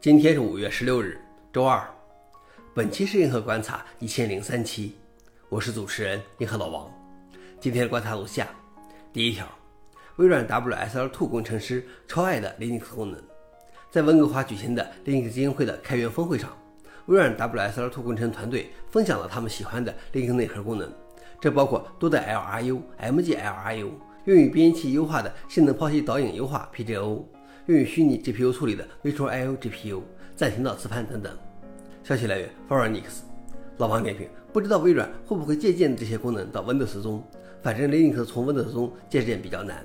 今天是五月十六日，周二。本期是银河观察一千零三期，我是主持人银河老王。今天的观察如下：第一条，微软 WSL2 工程师超爱的 Linux 功能。在温哥华举行的 Linux 基金会的开源峰会上，微软 WSL2 工程团队分享了他们喜欢的 Linux 内核功能，这包括多的 LRU、MGLRU，用于编辑器优化的性能剖析导引优化 PGO。用于虚拟 GPU 处理的 Virtual I/O GPU、暂停到磁盘等等。消息来源 f o r u n i x 老王点评：不知道微软会不会借鉴这些功能到 Windows 中？反正 Linux 从 Windows 中借鉴比较难。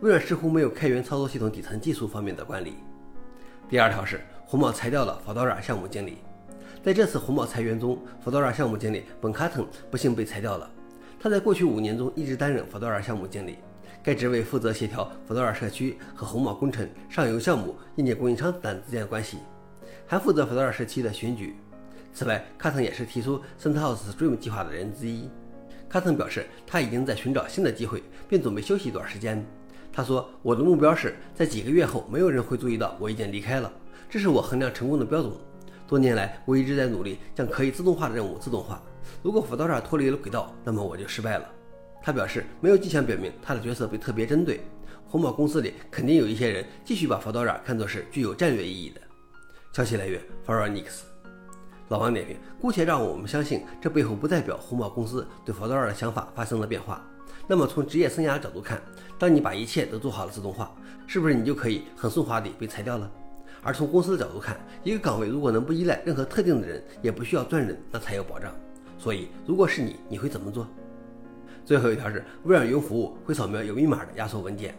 微软似乎没有开源操作系统底层技术方面的管理。第二条是红帽裁掉了 Fedora 项目经理。在这次红帽裁员中，Fedora 项目经理本卡腾不幸被裁掉了。他在过去五年中一直担任 Fedora 项目经理。该职位负责协调 Fedora 社区和红帽工程上游项目硬件供应商等之间的关系，还负责 Fedora 社区的选举。此外，卡腾也是提出 CentOS Stream 计划的人之一。卡腾表示，他已经在寻找新的机会，并准备休息一段时间。他说：“我的目标是在几个月后，没有人会注意到我已经离开了，这是我衡量成功的标准。多年来，我一直在努力将可以自动化的任务自动化。如果 Fedora 脱离了轨道，那么我就失败了。”他表示，没有迹象表明他的角色被特别针对。红帽公司里肯定有一些人继续把 Fedora 看作是具有战略意义的。消息来源 f o r u n i x 老王点评：姑且让我们相信，这背后不代表红帽公司对 Fedora 的想法发生了变化。那么从职业生涯角度看，当你把一切都做好了自动化，是不是你就可以很顺滑地被裁掉了？而从公司的角度看，一个岗位如果能不依赖任何特定的人，也不需要专人，那才有保障。所以，如果是你，你会怎么做？最后一条是，微软云服务会扫描有密码的压缩文件。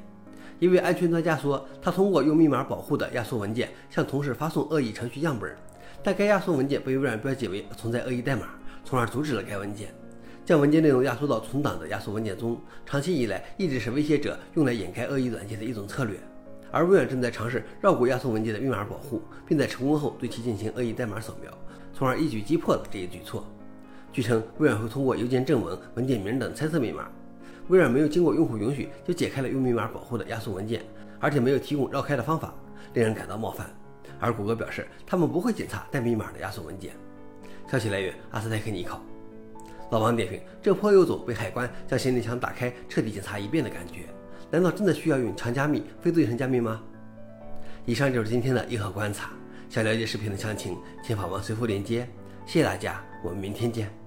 一位安全专家说，他通过用密码保护的压缩文件向同事发送恶意程序样本，但该压缩文件被微软标记为存在恶意代码，从而阻止了该文件。将文件内容压缩到存档的压缩文件中，长期以来一直是威胁者用来掩盖恶意软件的一种策略。而微软正在尝试绕过压缩文件的密码保护，并在成功后对其进行恶意代码扫描，从而一举击破了这一举措。据称，微软会通过邮件正文、文件名等猜测密码。微软没有经过用户允许就解开了用密码保护的压缩文件，而且没有提供绕开的方法，令人感到冒犯。而谷歌表示，他们不会检查带密码的压缩文件。消息来源：阿斯泰克尼考。老王点评：这颇有种被海关将行李箱打开、彻底检查一遍的感觉。难道真的需要用强加密、非对称加密吗？以上就是今天的硬核观察。想了解视频的详情，请访问随附链接。谢谢大家，我们明天见。